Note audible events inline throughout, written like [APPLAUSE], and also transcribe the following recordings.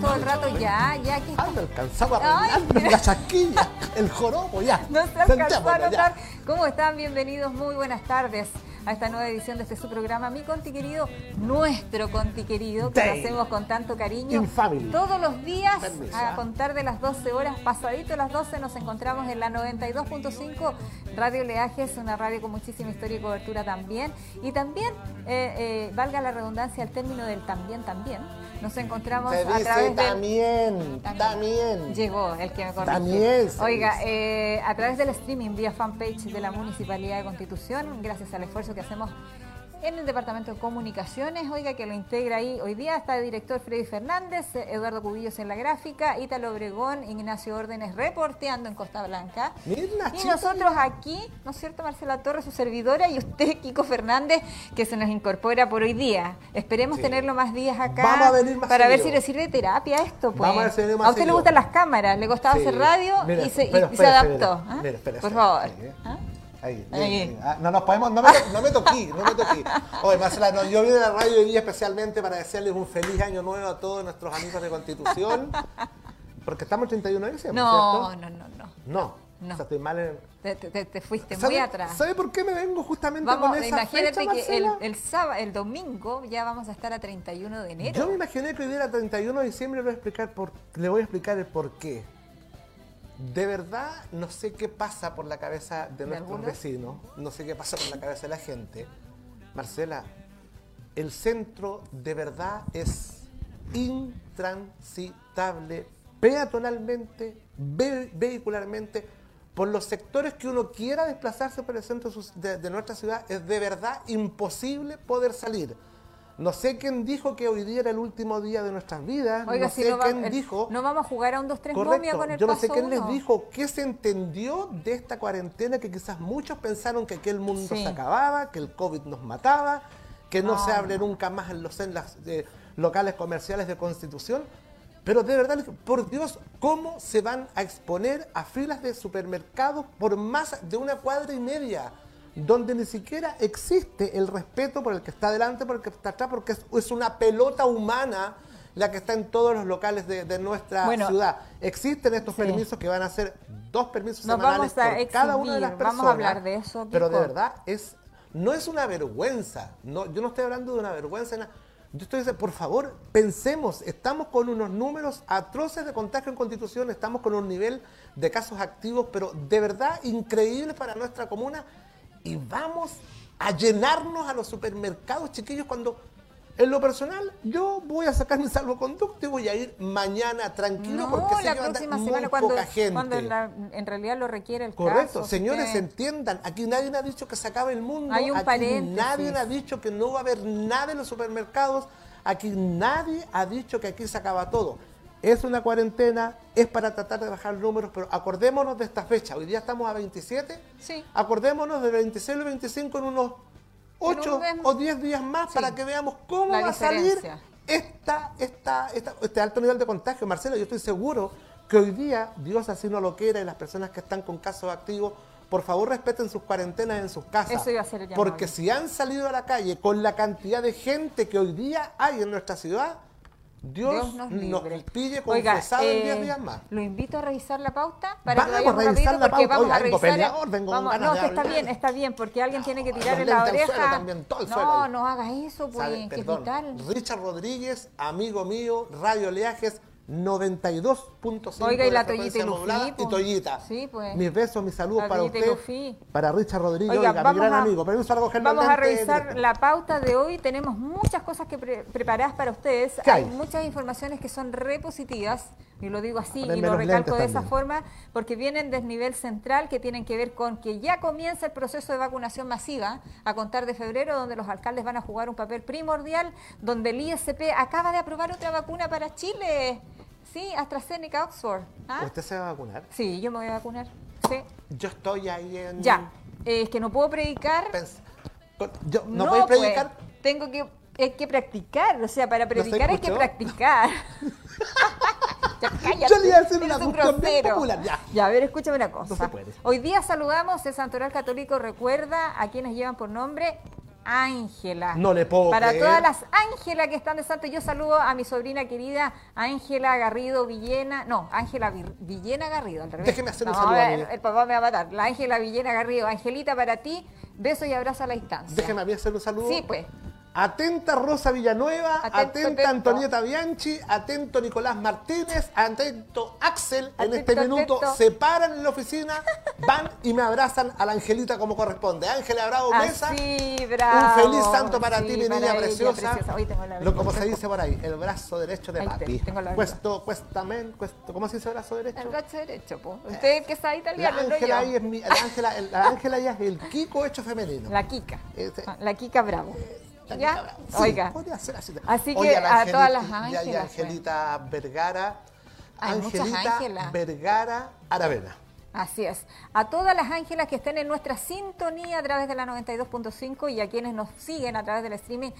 todo el rato ya, ya que no alcanzaba a la chasquilla, el jorobo, ya. [LAUGHS] no se alcanzó a notar. ¿Cómo están? Bienvenidos, muy buenas tardes a esta nueva edición de este su programa, mi conti querido, nuestro conti querido, que lo hacemos con tanto cariño. In family. Todos los días, Permiso, a contar de las 12 horas, pasadito las 12, nos encontramos en la 92.5 Radio Leajes, una radio con muchísima historia y cobertura también. Y también, eh, eh, valga la redundancia, el término del también, también, nos encontramos Se a través del... también, también. Llegó el que me corrige. También Oiga, eh, a través del streaming vía fanpage de la Municipalidad de Constitución, gracias al esfuerzo que hacemos en el Departamento de Comunicaciones, oiga, que lo integra ahí. Hoy día está el director Freddy Fernández, eh, Eduardo Cubillos en la gráfica, Ítalo Obregón, Ignacio Órdenes reporteando en Costa Blanca. Mira, Y nosotros aquí, ¿no es cierto, Marcela Torres, su servidora, y usted, Kiko Fernández, que se nos incorpora por hoy día. Esperemos Sí. tenerlo más días acá Vamos a venir más para ver si le sirve de terapia esto. Pues. Vamos a ver si más a usted le gustan las cámaras, le costaba Sí. hacer radio Mira, y se, y- adaptó. espera, ¿ah? por favor. ahí, eh. ¿ah? Ahí, Ahí. ah, no nos podemos, no me, no me toquí, no me toquí. [LAUGHS] Oye, Marcela, no, yo vine a la radio hoy día especialmente para desearles un feliz año nuevo a todos nuestros amigos de Constitución. Porque estamos el 31 de diciembre, No, ¿cierto? no, no, no. No. No. O sea, estoy mal en... Te, te- te fuiste muy ¿Sabe, atrás. ¿Sabe por qué me vengo justamente Vamos, con esa imagínate fecha, que el, sábado, el domingo ya vamos a estar a 31 de enero. Yo me imaginé que hoy día era 31 de diciembre, le voy a explicar, por, le voy a explicar el por qué. De verdad, no sé qué pasa por la cabeza de, nuestros vecinos, no sé qué pasa por la cabeza de la gente. Marcela, el centro de verdad es intransitable peatonalmente, ve- vehicularmente, por los sectores que uno quiera desplazarse por el centro de nuestra ciudad, es de verdad imposible poder salir. No sé quién dijo que hoy día era el último día de nuestras vidas, Oiga, no si sé no, va- quién el- dijo... no vamos a jugar a un 2-3 momia Correcto. con el Yo no sé paso quién les uno. dijo qué se entendió de esta cuarentena que quizás muchos pensaron que aquel mundo Sí. se acababa, que el COVID nos mataba, que no, No, se abre no. nunca más en los en las eh, locales comerciales de Constitución. Pero de verdad, por Dios, ¿cómo se van a exponer a filas de supermercados por más de una cuadra y media? Donde ni siquiera existe el respeto por el que está delante, por el que está atrás, porque es, es una pelota humana la que está en todos los locales de, de nuestra Bueno, ciudad. Existen estos sí. permisos que van a ser dos permisos Nos semanales por cada una de las personas. vamos a hablar de eso, Pero de verdad es no es una vergüenza. No, yo no estoy hablando de una vergüenza. Yo estoy diciendo, por favor, pensemos, estamos con unos números atroces de contagio en Constitución, estamos con un nivel de casos activos, pero de verdad increíble para nuestra comuna. Y vamos a llenarnos a los supermercados, chiquillos, cuando en lo personal yo voy a sacar mi salvoconducto y voy a ir mañana tranquilo No, porque la próxima muy semana cuando, poca gente. cuando la- en realidad lo requiere el Correcto, caso. señores, que- entiendan, aquí nadie ha dicho que se acabe el mundo, Hay un aquí nadie ha dicho que no va a haber nada en los supermercados, aquí nadie ha dicho que aquí se acaba todo. Es una cuarentena, es para tratar de bajar números, pero acordémonos de esta fecha. Hoy día estamos a 27, Sí. acordémonos del 26 al 25 en unos 8 un mes- o 10 días más Sí. para que veamos cómo La va a salir esta, esta, esta- este alto nivel de contagio. Marcelo, yo estoy seguro que hoy día, Dios así no lo quiera, y las personas que están con casos activos, por favor respeten sus cuarentenas en sus casas. Eso iba a ser el. Porque si han salido a la calle con la cantidad de gente que hoy día hay en nuestra ciudad, Dios, Dios nos nos, libre. pille Oiga, confesado en eh, 10 días más. Lo invito a revisar la pauta para que a vayamos revisar la pauta. vamos a vengo revisar. peleador, vengo vamos- no, que está bien, está bien, porque alguien tiene que tirarle la oreja. suelo también, todo el suelo no, no hagas eso, pues, ¿Sabe? que es Perdón. vital. Richard Rodríguez, amigo mío, Radio Leajes 92.5 Oiga, y la Toyita y y po. Toyita. Sí, pues. Mis besos, mis saludos para usted, para Richard Rodríguez, Oiga, oiga, mi gran a- amigo. Permiso para coger los Vamos a revisar la pauta de hoy. Tenemos muchas cosas que pre- preparadas para ustedes. ¿Qué Hay hay? muchas informaciones que son repositivas, y lo digo así y lo recalco de esa forma, porque vienen desde nivel central que tienen que ver con que ya comienza el proceso de vacunación masiva a contar de febrero, donde los alcaldes van a jugar un papel primordial, donde el ISP acaba de aprobar otra vacuna para Chile. Sí, AstraZeneca Oxford. ¿Ah? ¿Usted se va a vacunar? Sí, yo me voy a vacunar. Sí. Yo estoy ahí en... Ya. Eh, es que no puedo predicar. Pens- yo, ¿No, podéis pues, predicar? tengo que, hay que practicar, o sea, para predicar hay que practicar. [LAUGHS] ya, cállate, Yo le iba a hacer una un grosero. popular, ya. Ya, a ver, escúchame una cosa. No se puede. Hoy día saludamos, el Santoral Católico recuerda a quienes llevan por nombre Ángela. No le puedo Para creer. todas las Ángela que están de santo, yo saludo a mi sobrina querida Ángela Garrido Villena. No, Ángela Villena Garrido, al revés. Déjeme hacer un saludo a el papá me va a matar. La Ángela Villena Garrido. Angelita, para ti, beso y abrazo a la distancia. Déjeme a mí hacer un saludo. Sí, pues. Atenta Rosa Villanueva, Atento, atenta atento. Antonieta Bianchi, atento Nicolás Martínez, atento Axel. en este minuto se paran en la oficina, van y me abrazan a la Angelita como corresponde. Ángela Bravo Mesa. Así, bravo. Un feliz santo para Sí, ti, mi niña preciosa. Hoy tengo la Lo, como se dice por ahí, el brazo derecho de Ahí papi. tengo la Cuesto, cuestamen, cuesto, ¿cómo se dice brazo derecho? El brazo derecho, po. Usted que sabe La italiano, no Ángela ahí yo. es mi, la Ángela, el- la Ángela ya es el Kiko hecho femenino. La Kika. Este- Ah, La Kika Bravo. La Oiga. podría ser así. Así que a todas las Ángelas, ya Angelita Vergara. Hay Angelita. Vergara Aravena. Así es. A todas las ángelas que estén en nuestra sintonía a través de la 92.5 y a quienes nos siguen a través del streaming,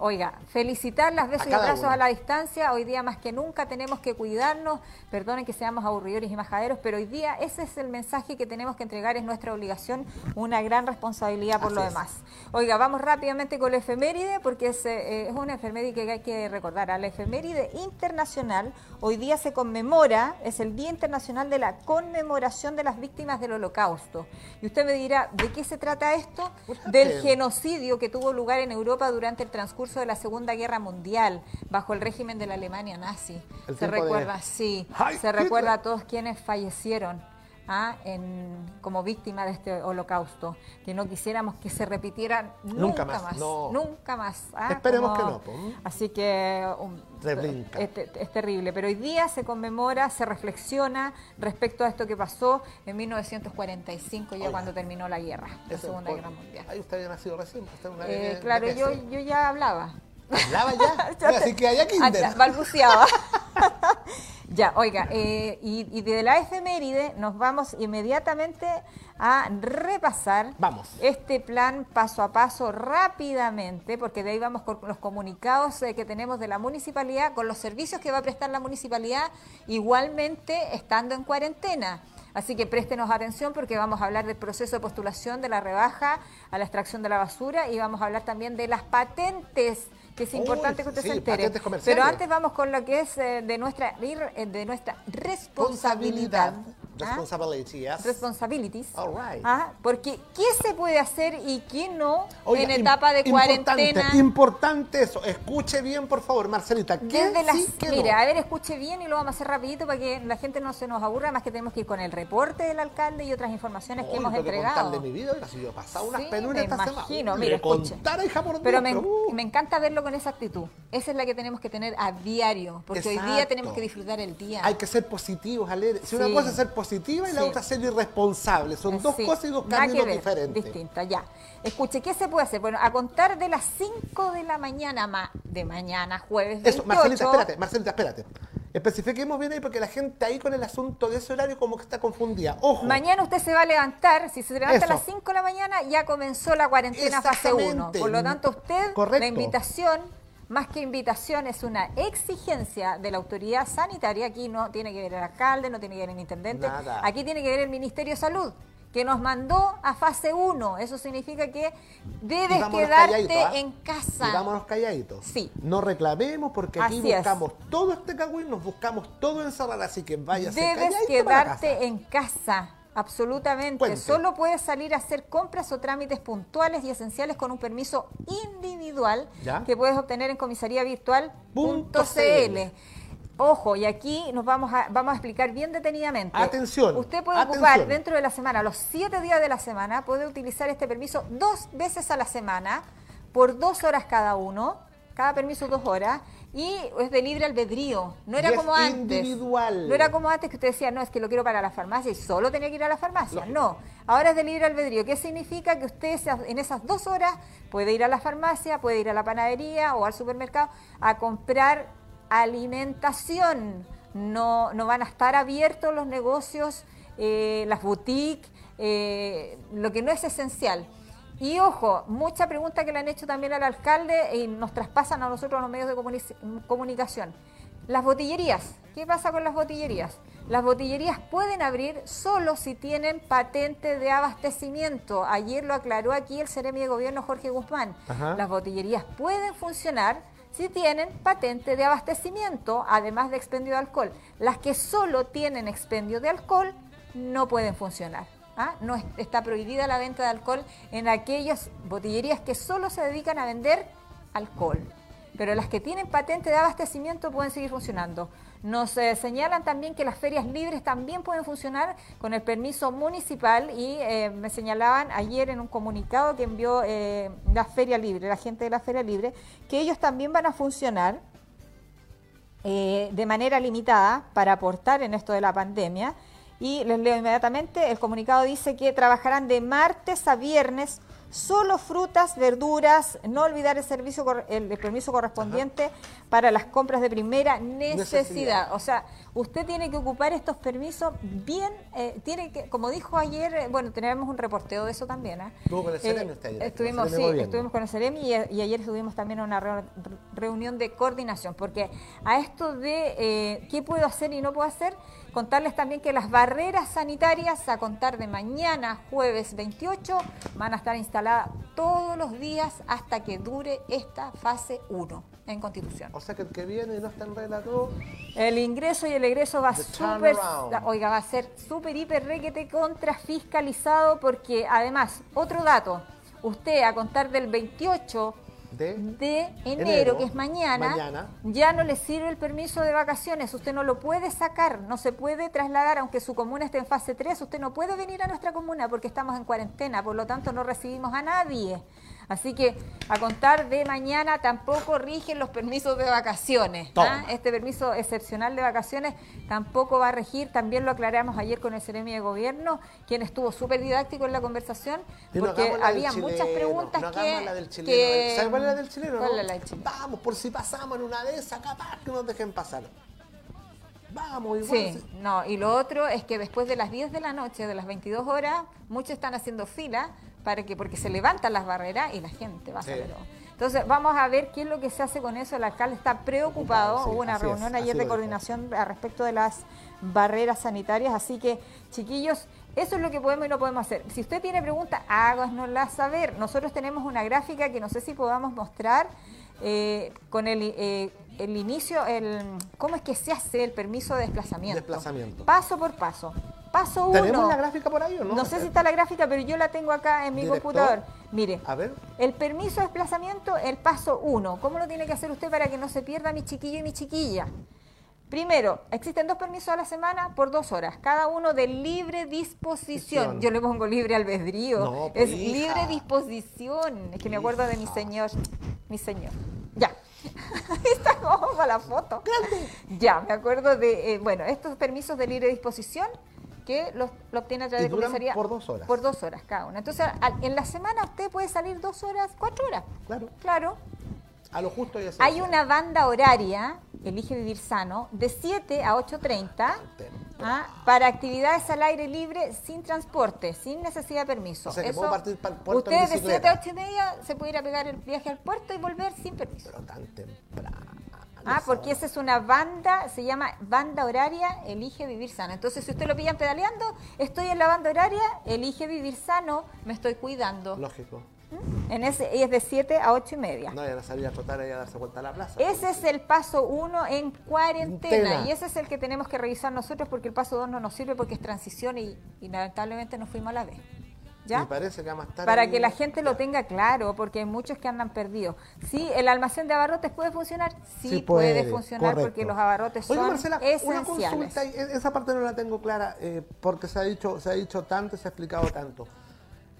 oiga, felicitarlas, besos A y abrazos a la distancia. Hoy día más que nunca tenemos que cuidarnos. Perdonen que seamos aburridores y majaderos, pero hoy día ese es el mensaje que tenemos que entregar, es nuestra obligación, una gran responsabilidad por Así lo es. demás. Oiga, vamos rápidamente con la efeméride, porque es, eh, es una efeméride que hay que recordar. A la efeméride internacional, hoy día se conmemora, es el Día Internacional de la Conmemoración de las Víctimas del Holocausto. Y usted me dirá, ¿de qué se trata esto? Del genocidio que tuvo lugar en Europa durante el transcurso de la Segunda Guerra Mundial, bajo el régimen de la Alemania nazi. El se de recuerda, sí, se recuerda a todos quienes fallecieron. Ah, en- como víctima de este holocausto, que no quisiéramos que se repitieran nunca, Nunca más, más, no. nunca más. ah, Esperemos como- que no, po. Así que um, es, es terrible, pero hoy día se conmemora, se reflexiona respecto a esto que pasó en 1945, ya cuando terminó la guerra, la Segunda Guerra Mundial. Ahí usted había nacido recién. usted una Eh, claro, yo, yo ya hablaba. ¿Hablaba ya? [LAUGHS] Ya Así te- que allá kinder. Balbuceaba. [LAUGHS] ya, oiga, eh, y, y de la efeméride nos vamos inmediatamente a repasar Vamos. este plan paso a paso rápidamente, porque de ahí vamos con los comunicados eh, que tenemos de la municipalidad, con los servicios que va a prestar la municipalidad, igualmente estando en cuarentena. Así que préstenos atención porque vamos a hablar del proceso de postulación de la rebaja a la extracción de la basura y vamos a hablar también de las patentes, que es Uy, importante que usted sí, se entere. Pero antes vamos con lo que es eh, de nuestra eh, de nuestra responsabilidad. ¿ah? Responsibility, yes. Responsibilities. All right. Ah, Porque ¿qué se puede hacer y qué no en etapa de importante, cuarentena? Importante eso. Escuche bien, por favor, Marcelita. ¿Qué Desde las, sí, qué no? mira, a ver, escuche bien y lo vamos a hacer rapidito para que la gente no se nos aburra, más que tenemos que ir con el reporte del alcalde y otras informaciones que Uy, hemos que entregado. contarle mi vida, oiga, si yo he pasado unas Sí, penurias me esta semana. imagino, Uy, mira, escuche. contara, hija, por Pero Dios, me, uh, me encanta verlo con esa actitud. Esa es la que tenemos que tener a diario, porque hoy día Exacto. tenemos que disfrutar el día. Hay que ser positivos, alegres. Si una Sí. cosa es ser positiva y la otra ser irresponsable. Son dos Sí, cosas y dos caminos diferentes. Distintas, ya. Escuche, ¿qué se puede hacer? Bueno, a contar de las 5 de la mañana, ma- de mañana, jueves 28. Eso, Marcelita, espérate, Marcelita, espérate. Especifiquemos bien ahí porque la gente ahí con el asunto de ese horario como que está confundida. Ojo. Mañana usted se va a levantar, si se levanta Eso. a las 5 de la mañana, ya comenzó la cuarentena fase 1. Exactamente. Por lo tanto, usted, Correcto. la invitación, más que invitación, es una exigencia de la autoridad sanitaria. Aquí no tiene que ver el alcalde, no tiene que ver el intendente. Nada. Aquí tiene que ver el Ministerio de Salud, que nos mandó a fase 1. Eso significa que debes quedarte ¿ah? en casa. Y vámonos calladitos. Sí. No reclamemos porque aquí Así es. buscamos todo este cagüín, nos buscamos todo encerrar, así que Debes calladito para la quedarte casa. en casa, absolutamente. Cuente. Solo puedes salir a hacer compras o trámites puntuales y esenciales con un permiso individual Ya. que puedes obtener en comisariavirtual.cl. Ojo, y aquí nos vamos a, vamos a explicar bien detenidamente. Atención, Usted puede atención. ocupar dentro de la semana, los siete días de la semana, puede utilizar este permiso dos veces a la semana, por dos horas cada uno, cada permiso dos horas, y es de libre albedrío. No era Y es como antes. individual. No era como antes que usted decía, no, es que lo quiero para la farmacia y solo tenía que ir a la farmacia. Lógico. No, ahora es de libre albedrío. ¿Qué significa? Que usted en esas dos horas puede ir a la farmacia, puede ir a la panadería o al supermercado a comprar alimentación. No, no van a estar abiertos los negocios, eh, las boutiques, eh, lo que no es esencial. Y ojo, mucha pregunta que le han hecho también al alcalde y nos traspasan a nosotros los medios de comuni- comunicación. Las botillerías. ¿Qué pasa con las botillerías? Las botillerías pueden abrir solo si tienen patente de abastecimiento. Ayer lo aclaró aquí el Ceremi de Gobierno Jorge Guzmán. Las botillerías pueden funcionar si tienen patente de abastecimiento, además de expendio de alcohol. Las que solo tienen expendio de alcohol no pueden funcionar. ¿Ah? No está prohibida la venta de alcohol en aquellas botillerías que solo se dedican a vender alcohol. Pero las que tienen patente de abastecimiento pueden seguir funcionando. Nos eh, señalan también que las ferias libres también pueden funcionar con el permiso municipal y eh, me señalaban ayer en un comunicado que envió eh, la Feria Libre, la gente de la Feria Libre, que ellos también van a funcionar de manera limitada para aportar en esto de la pandemia. Y les leo inmediatamente, el comunicado dice que trabajarán de martes a viernes solo frutas, verduras, no olvidar el servicio el, permiso correspondiente para las compras de primera necesidad. O sea, usted tiene que ocupar estos permisos bien, eh, tiene que, como dijo ayer, eh, bueno, tenemos un reporteo de eso también. ¿eh? Estuvo con el Ceremi Estuvimos, sí, estuvimos con el Ceremi y, ayer estuvimos también en una reunión de coordinación, porque a esto de qué puedo hacer y no puedo hacer, Contarles también que las barreras sanitarias a contar de mañana, jueves 28, van a estar instaladas todos los días hasta que dure esta fase 1 en Constitución. O sea que el que viene no está en regla todo. El ingreso y el egreso va súper, oiga, va a ser súper, hiper, requete contra fiscalizado porque además, otro dato, usted a contar del 28 de, enero, que es mañana, ya no le sirve el permiso de vacaciones. Usted no lo puede sacar, no se puede trasladar, aunque su comuna esté en fase 3, usted no puede venir a nuestra comuna porque estamos en cuarentena, por lo tanto no recibimos a nadie. Así que a contar de mañana tampoco rigen los permisos de vacaciones. ¿ah? Este permiso excepcional de vacaciones tampoco va a regir. También lo aclaramos ayer con el Ceremi de Gobierno, quien estuvo súper didáctico en la conversación, porque había muchas preguntas que, la del chileno. ¿Sabes cuál es la del chileno? Vamos, por si pasamos en una de esas, capaz que nos dejen pasar. Vamos, igual. Sí, no, y lo otro es que después de las 10 de la noche, de las 22 horas, muchos están haciendo fila para que porque se levantan las barreras y la gente va a saber. Entonces, vamos a ver qué es lo que se hace con eso. El alcalde está preocupado. Hubo una reunión ayer de coordinación a respecto de las barreras sanitarias. Así que, chiquillos, eso es lo que podemos y no podemos hacer. Si usted tiene preguntas, háganoslas saber. Nosotros tenemos una gráfica que no sé si podamos mostrar eh, con el, eh, el inicio, el cómo es que se hace el permiso de desplazamiento. Desplazamiento. Paso por paso. Paso uno. ¿Tenemos la gráfica por ahí o no? No sé si está la gráfica, pero yo la tengo acá en mi computador. Mire, a ver. el permiso de desplazamiento, el paso uno. ¿Cómo lo tiene que hacer usted para que no se pierda mi chiquillo y mi chiquilla? Primero, existen dos permisos a la semana por dos horas, cada uno de libre disposición. Yo le pongo libre albedrío. es pues, libre disposición. Es que me acuerdo de mi señor. Mi señor. Ya. [LAUGHS] Está como para la foto. Ya, me acuerdo de, eh, bueno, estos permisos de libre disposición que lo obtiene a través de comisaría. Por dos horas. Por dos horas cada uno. Entonces, en la semana usted puede salir dos horas, cuatro horas. Claro. Claro. A lo justo y Hay una banda horaria, Elige Vivir Sano, de 7 a 8.30 ¿ah? para actividades al aire libre sin transporte, sin necesidad de permiso. O sea, que puedo partir para el puerto Usted de 7 a 8 y media se puede ir a pegar el viaje al puerto y volver sin permiso. Pero tan temprano. Ah, porque esa es una banda, se llama banda horaria Elige Vivir Sano. Entonces, si usted lo pillan pedaleando, estoy en la banda horaria Elige Vivir Sano, me estoy cuidando. Lógico. ¿Mm? En ese, y es de 7 a 8 y media. No, ya salir a trotar y a darse vuelta a la plaza. Ese es el paso 1 en cuarentena. Y ese es el que tenemos que revisar nosotros porque el paso 2 no nos sirve porque es transición y, y lamentablemente nos fuimos a la vez. Para que la gente lo tenga claro, porque hay muchos que andan perdidos. Sí, el almacén de abarrotes puede funcionar, sí, puede, funcionar porque los abarrotes son Marcela, esenciales. Una consulta, e-, esa parte no la tengo clara eh, porque se ha dicho, se ha dicho tanto, se ha explicado tanto.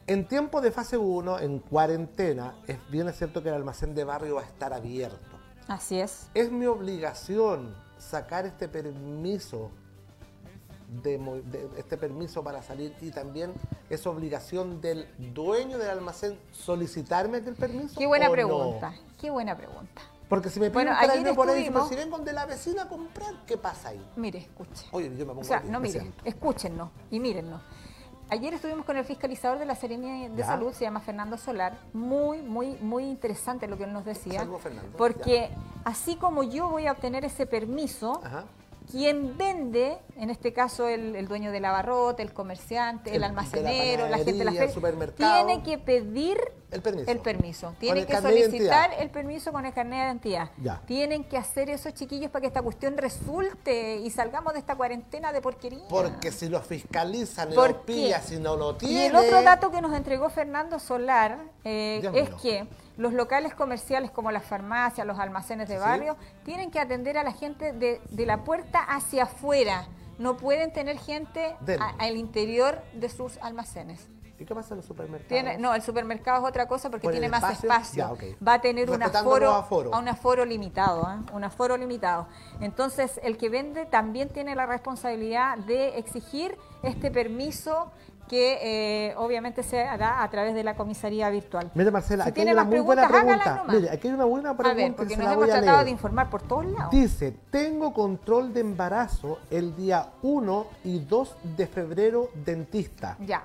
En tiempo de fase 1, en cuarentena, es bien cierto que el almacén de barrio va a estar abierto. Así es. Es mi obligación sacar este permiso de, este permiso para salir y también es obligación del dueño del almacén solicitarme aquel permiso? Qué buena pregunta, qué buena pregunta. Porque si me piden bueno, por ahí, si vengo de la vecina a comprar, ¿qué pasa ahí? Mire, escuche. Oye, yo me pongo O sea, no mire, escúchennos y mírennos. ayer estuvimos con el fiscalizador de la Serenidad de Ya. Salud, se llama Fernando Solar. Muy, muy, muy interesante lo que él nos decía. Saludos, Fernando. Porque así como yo voy a obtener ese permiso, Ajá. Quien vende, en este caso el, el dueño del abarrote, el comerciante, el, El- almacenero, de la, la gente de la feria, tiene que pedir El permiso. el permiso. Tienen que solicitar el permiso con el carnet de identidad. Ya. Tienen que hacer eso, chiquillos, para que esta cuestión resulte y salgamos de esta cuarentena de porquería. Porque si lo fiscalizan y ¿Por lo si no lo Y tiene. el otro dato que nos entregó Fernando Solar eh, es que los locales comerciales como las farmacias, los almacenes de Sí. barrio, tienen que atender a la gente de, de la puerta hacia afuera. No pueden tener gente a- al interior de sus almacenes. ¿Y qué pasa en los supermercados? Tiene, no, el supermercado es otra cosa porque ¿Por el tiene más espacio? Ya. Va a tener un aforo, a un aforo limitado, ¿eh? un aforo limitado. Entonces, el que vende también tiene la responsabilidad de exigir este permiso que eh, obviamente se hará a través de la comisaría virtual. Mire, Marcela, Si aquí hay una muy buena pregunta. Mire, aquí hay una buena pregunta. a ver, porque nos hemos tratado de informar por todos lados. Dice, tengo control de embarazo el día 1 y 2 de febrero dentista. Ya.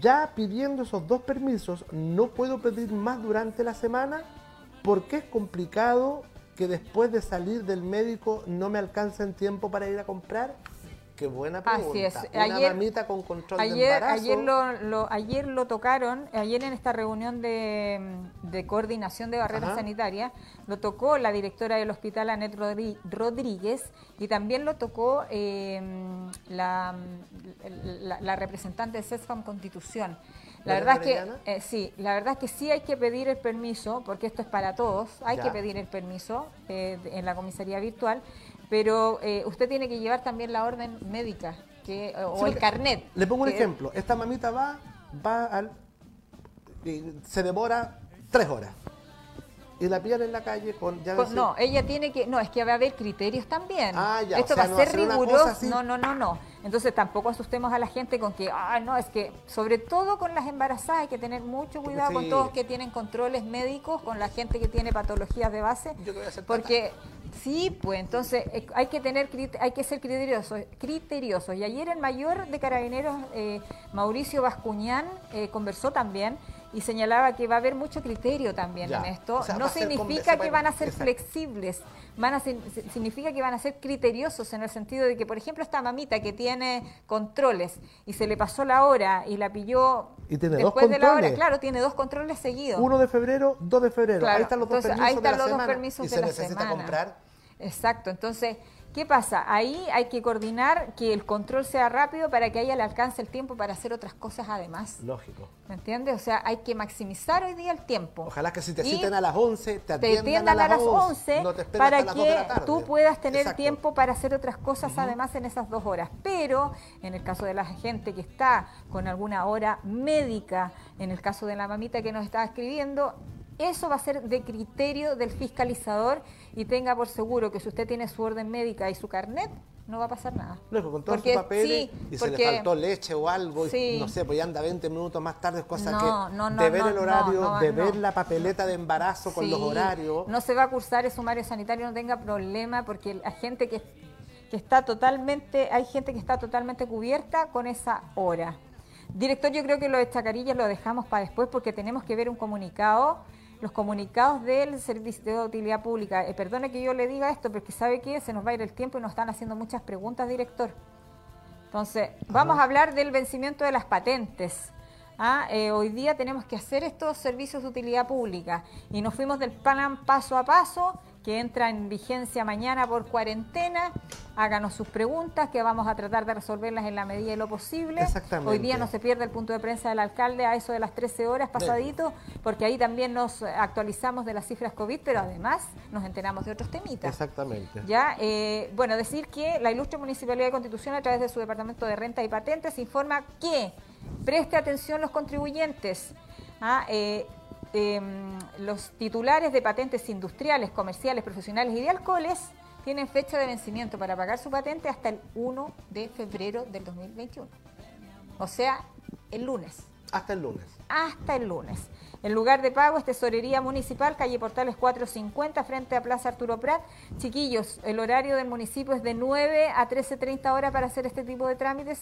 Ya pidiendo esos dos permisos, no puedo pedir más durante la semana porque es complicado que después de salir del médico no me alcance en tiempo para ir a comprar. Qué buena pregunta. Así es. Una Ayer- mamita con control de embarazo. ayer, lo, lo- ayer lo tocaron, ayer en esta reunión de, de coordinación de barreras Ajá. sanitarias, lo tocó la directora del hospital, Anet Rodríguez, y también lo tocó eh, la, la- la representante de CESFAM Constitución. La ¿Lorena verdad es que eh, sí, la verdad es que sí hay que pedir el permiso, porque esto es para todos, hay Ya. que pedir el permiso eh, en la comisaría virtual, pero eh, usted tiene que llevar también la orden médica que, o Sí, el carnet. Le pongo un que- ejemplo. Esta mamita va, va al. y se demora tres horas. Y la pillan en la calle con. Ya no, ella tiene que, no, es que va a haber criterios también. Ah, ya, Esto o sea, va a ser riguroso. No, no, no, no. Entonces tampoco asustemos a la gente con que, ah, no, es que sobre todo con las embarazadas hay que tener mucho cuidado con todos que tienen controles médicos, con la gente que tiene patologías de base, Yo que voy a hacer porque sí, pues entonces eh, hay que tener, hay que ser criteriosos, criteriosos. Y ayer el mayor de carabineros, eh, Mauricio Bascuñán, eh, conversó también. Y señalaba que va a haber mucho criterio también Ya. en esto. O sea, no significa que va- van a ser exacto. flexibles, van a ser- significa que van a ser criteriosos en el sentido de que, por ejemplo, esta mamita que tiene controles y se le pasó la hora y la pilló Y tiene dos después de la hora, claro, tiene dos controles seguidos. 1 de febrero, 2 de febrero. Claro, ahí están los dos entonces, permisos ahí están de la los dos permisos y de se la necesita semana. comprar. Exacto, entonces, ¿qué pasa? Ahí hay que coordinar que el control sea rápido para que a ella le alcance el tiempo para hacer otras cosas además. Lógico. ¿Me entiendes? O sea, hay que maximizar hoy día el tiempo. Ojalá que si te Y citen a las 11, te te atiendan, atiendan a las 11 no te esperen para hasta las 2 de la que tarde. tú puedas tener Exacto. tiempo para hacer otras cosas además en esas dos horas. Pero en el caso de la gente que está con alguna hora médica, en el caso de la mamita que nos estaba escribiendo, eso va a ser de criterio del fiscalizador y tenga por seguro que si usted tiene su orden médica y su carnet, no va a pasar nada. Luego, con todos Porque sus papeles sí, y se le faltó leche o algo, Sí. y no sé, pues ya anda 20 minutos más tarde, cosa No, que no, no, de ver no, el horario, no, no, de no. ver la papeleta de embarazo con los horarios. No se va a cursar el sumario sanitario, no tenga problema, porque la gente que, que está totalmente, hay gente que está totalmente cubierta con esa hora. Director, yo creo que lo de Chacarillas lo dejamos para después porque tenemos que ver un comunicado, los comunicados del Servicio de Utilidad Pública. Eh, perdone que yo le diga esto, pero es que sabe que se nos va a ir el tiempo y nos están haciendo muchas preguntas, director. Entonces, vamos a hablar del vencimiento de las patentes. Ah, eh, hoy día tenemos que hacer estos servicios de utilidad pública y nos fuimos del plan paso a paso que entra en vigencia mañana por cuarentena. Háganos sus preguntas que vamos a tratar de resolverlas en la medida de lo posible. Exactamente. Hoy día no se pierde el punto de prensa del alcalde a eso de las 13 horas pasadito, porque ahí también nos actualizamos de las cifras COVID, pero además nos enteramos de otros temitas. Exactamente. Ya, eh, bueno, decir que la ilustre Municipalidad de Constitución, a través de su Departamento de Renta y Patentes, informa que preste atención los contribuyentes. ¿ah? Eh, em, los titulares de patentes industriales, comerciales, profesionales y de alcoholes tienen fecha de vencimiento para pagar su patente hasta el 1 de febrero del 2021. O sea, el lunes Hasta el lunes. hasta el lunes. El lugar de pago es Tesorería Municipal, calle Portales 450, frente a Plaza Arturo Prat. Chiquillos, el horario del municipio es de 9 a 13.30 horas para hacer este tipo de trámites.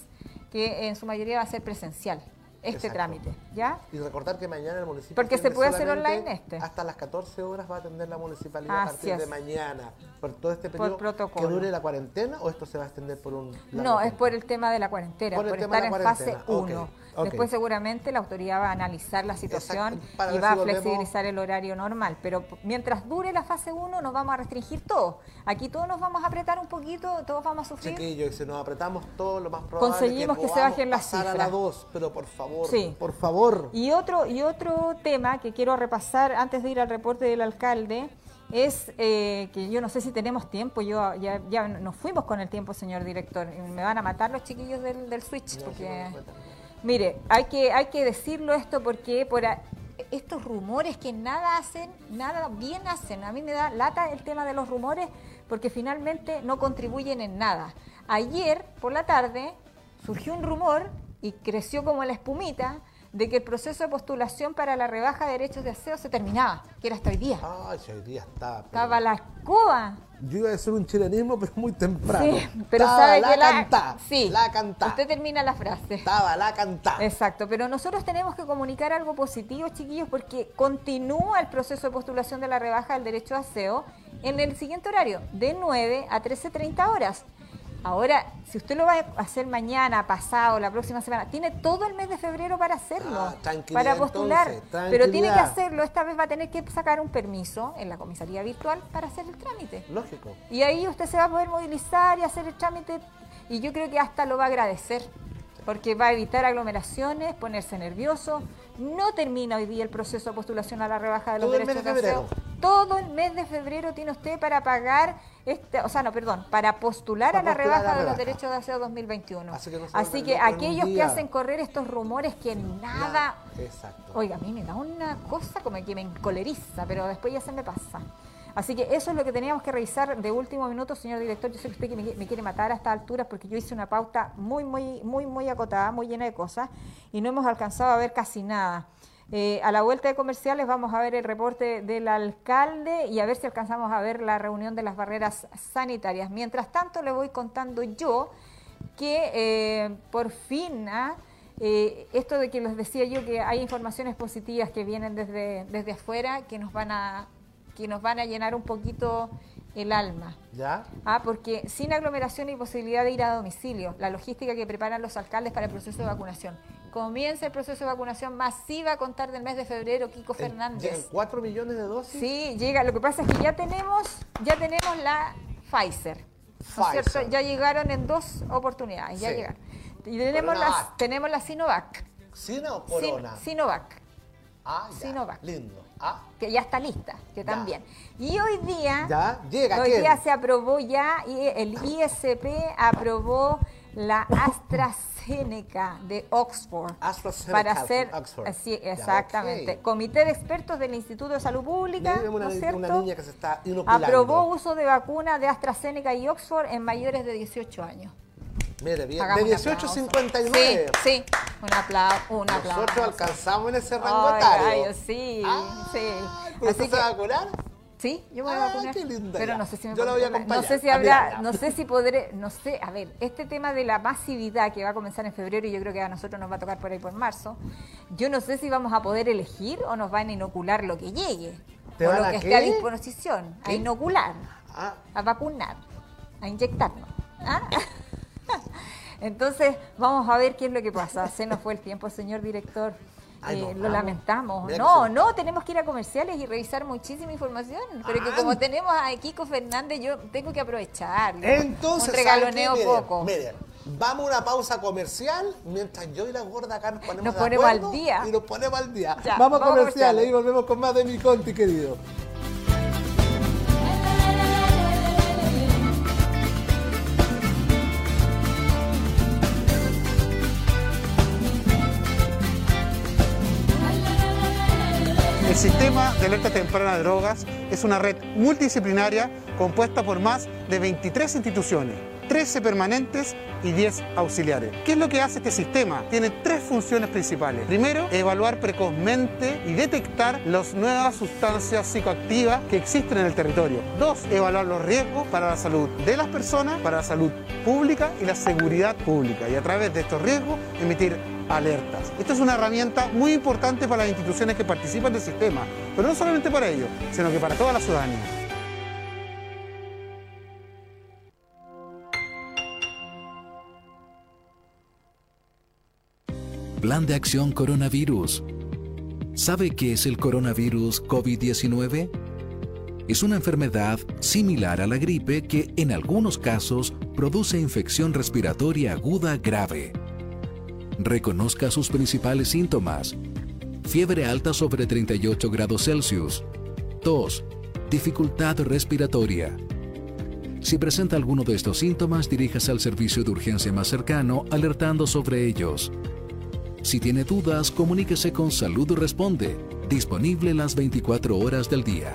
que en su mayoría va a ser presencial este Exacto. trámite, ¿ya? Y recordar que mañana el municipio. Porque se puede hacer online este. Hasta las 14 horas va a atender la municipalidad a Así partir de es. mañana. Por todo este Por periodo. protocolo. ¿Que dure la cuarentena o esto se va a extender por un. No, es tiempo? por el tema de la cuarentena, Por por, el tema estar de en fase cuarentena. Ok, 1. ok. Después seguramente la autoridad va a analizar la situación Exacto, y va si a volvemos- flexibilizar el horario normal. Pero mientras dure la fase 1 nos vamos a restringir todo. Aquí todos nos vamos a apretar un poquito, todos vamos a sufrir. Chiquillo, y si nos apretamos todo, lo más probable Conseguimos es que se bajen las pasar a cifras. la 2, pero por favor, Sí. por favor. Y otro, y otro tema que quiero repasar antes de ir al reporte del alcalde es eh, que yo no sé si tenemos tiempo, yo ya, ya nos fuimos con el tiempo, señor director, me van a matar los chiquillos del, del Switch, No, porque... sí, no. Mire, hay que, hay que decirlo esto porque por a- estos rumores que nada hacen, nada bien hacen. A mí me da lata el tema de los rumores porque finalmente no contribuyen en nada. Ayer por la tarde surgió un rumor y creció como la espumita de que el proceso de postulación para la rebaja de derechos de aseo se terminaba, que era hasta hoy día. Ay, hoy día está. pero- Estaba la escoba. Yo iba a decir un chilenismo, pero muy temprano. Sí, pero Estaba sabe la que la cantá, sí, la cantá. Usted termina la frase. Estaba la cantá. Exacto, pero nosotros tenemos que comunicar algo positivo, chiquillos, porque continúa el proceso de postulación de la rebaja del derecho de aseo en el siguiente horario, de 9 a 13.30 horas. Ahora, si usted lo va a hacer mañana, pasado, la próxima semana, tiene todo el mes de febrero para hacerlo, Ah, para postular. entonces, pero tiene que hacerlo, esta vez va a tener que sacar un permiso en la comisaría virtual para hacer el trámite. Lógico. Y ahí usted se va a poder movilizar y hacer el trámite y yo creo que hasta lo va a agradecer, porque va a evitar aglomeraciones, ponerse nervioso. No termina hoy día el proceso de postulación a la rebaja de los Todo el derechos mes de aseo. Todo el mes de febrero tiene usted para pagar, este, o sea, no, perdón, para postular Para a la postular rebaja la de los derechos de aseo 2021. Así que no Así que aquellos que hacen correr estos rumores que nada... Exacto. Oiga, a mí me da una cosa como que me encoleriza, pero después ya se me pasa. Así que eso es lo que teníamos que revisar de último minuto, señor director. Yo sé que usted me quiere matar a estas alturas porque yo hice una pauta muy, muy, muy, muy acotada, muy llena de cosas y no hemos alcanzado a ver casi nada. Eh, a la vuelta de comerciales vamos a ver el reporte del alcalde y a ver si alcanzamos a ver la reunión de las barreras sanitarias. Mientras tanto, le voy contando yo que eh, por fin, ¿ah? Eh, esto de que les decía yo que hay informaciones positivas que vienen desde, desde afuera que nos van a que nos van a llenar un poquito el alma. ¿Ya? Ah, porque sin aglomeración y posibilidad de ir a domicilio, la logística que preparan los alcaldes para el proceso de vacunación. Comienza el proceso de vacunación masiva a contar del mes de febrero, Kiko ¿Llegan Fernández. 4 millones de dosis? Sí, llega. Lo que pasa es que ya tenemos, ya tenemos la Pfizer. ¿no es cierto? Pfizer. Ya llegaron en dos oportunidades, ya Sí. llegaron. Y tenemos las, tenemos la Sinovac. ¿Sina o Sin- corona? Sinovac, ah, ya. Sinovac. Lindo. Ah, que ya está lista, que Ya. también. Y hoy día, ya. Llega, hoy ¿quién? día se aprobó ya, y el ISP aprobó la AstraZeneca de Oxford. AstraZeneca Para hacer, Oxford. sí, Ya, exactamente. Comité de expertos del Instituto de Salud Pública, una, ¿no es una cierto? niña que se está inoculando. Aprobó uso de vacuna de AstraZeneca y Oxford en mayores de 18 años. Mire, bien. Hagamos De un 18 a aplauso. 59. Sí, sí. Un aplauso, un aplauso. Nosotros alcanzamos en ese rango Ay, etario. sí, Ah, sí. ¿Pero Así usted se va a vacunar? Sí, yo me voy a Ah, vacunar. qué linda pero no sé si me Yo la voy a acompañar. No sé si Ah, habrá, ya. no sé si podré, no sé, a ver, este tema de la masividad que va a comenzar en febrero y yo creo que a nosotros nos va a tocar por ahí por marzo. Yo no sé si vamos a poder elegir o nos van a inocular lo que llegue. ¿Te o van lo a que esté a disposición, a inocular, Ah, a vacunar, a inyectarnos. ¿ah? [LAUGHS] Entonces, vamos a ver qué es lo que pasa. Se nos fue el tiempo, señor director. Ay, Eh, lo lamentamos. Mira No, se- no, tenemos que ir a comerciales y revisar muchísima información. Pero que Ah. como tenemos a Kiko Fernández, yo tengo que aprovechar. entonces, Un ¿sabe regaloneo poco. vamos a una pausa comercial mientras yo y la gorda acá nos ponemos Nos ponemos al día. Y nos ponemos al día. Ya, vamos a vamos a comerciales. y volvemos con más de mi conti, querido. Sistema de alerta temprana de drogas es una red multidisciplinaria compuesta por más de 23 instituciones. 13 permanentes y 10 auxiliares. ¿Qué es lo que hace este sistema? Tiene tres funciones principales. Primero, evaluar precozmente y detectar las nuevas sustancias psicoactivas que existen en el territorio. Dos, evaluar los riesgos para la salud de las personas, para la salud pública y la seguridad pública. Y a través de estos riesgos emitir alertas. Esta es una herramienta muy importante para las instituciones que participan del sistema, pero no solamente para ellos, sino que para toda la ciudadanía. Plan de Acción Coronavirus. ¿Sabe qué es el coronavirus COVID-19? Es una enfermedad similar a la gripe que en algunos casos produce infección respiratoria aguda grave. Reconozca sus principales síntomas. Fiebre alta sobre 38 grados Celsius. Tos. Dificultad respiratoria. Si presenta alguno de estos síntomas, diríjase al servicio de urgencia más cercano alertando sobre ellos. Si tiene dudas, comuníquese con Salud Responde, disponible las 24 horas del día.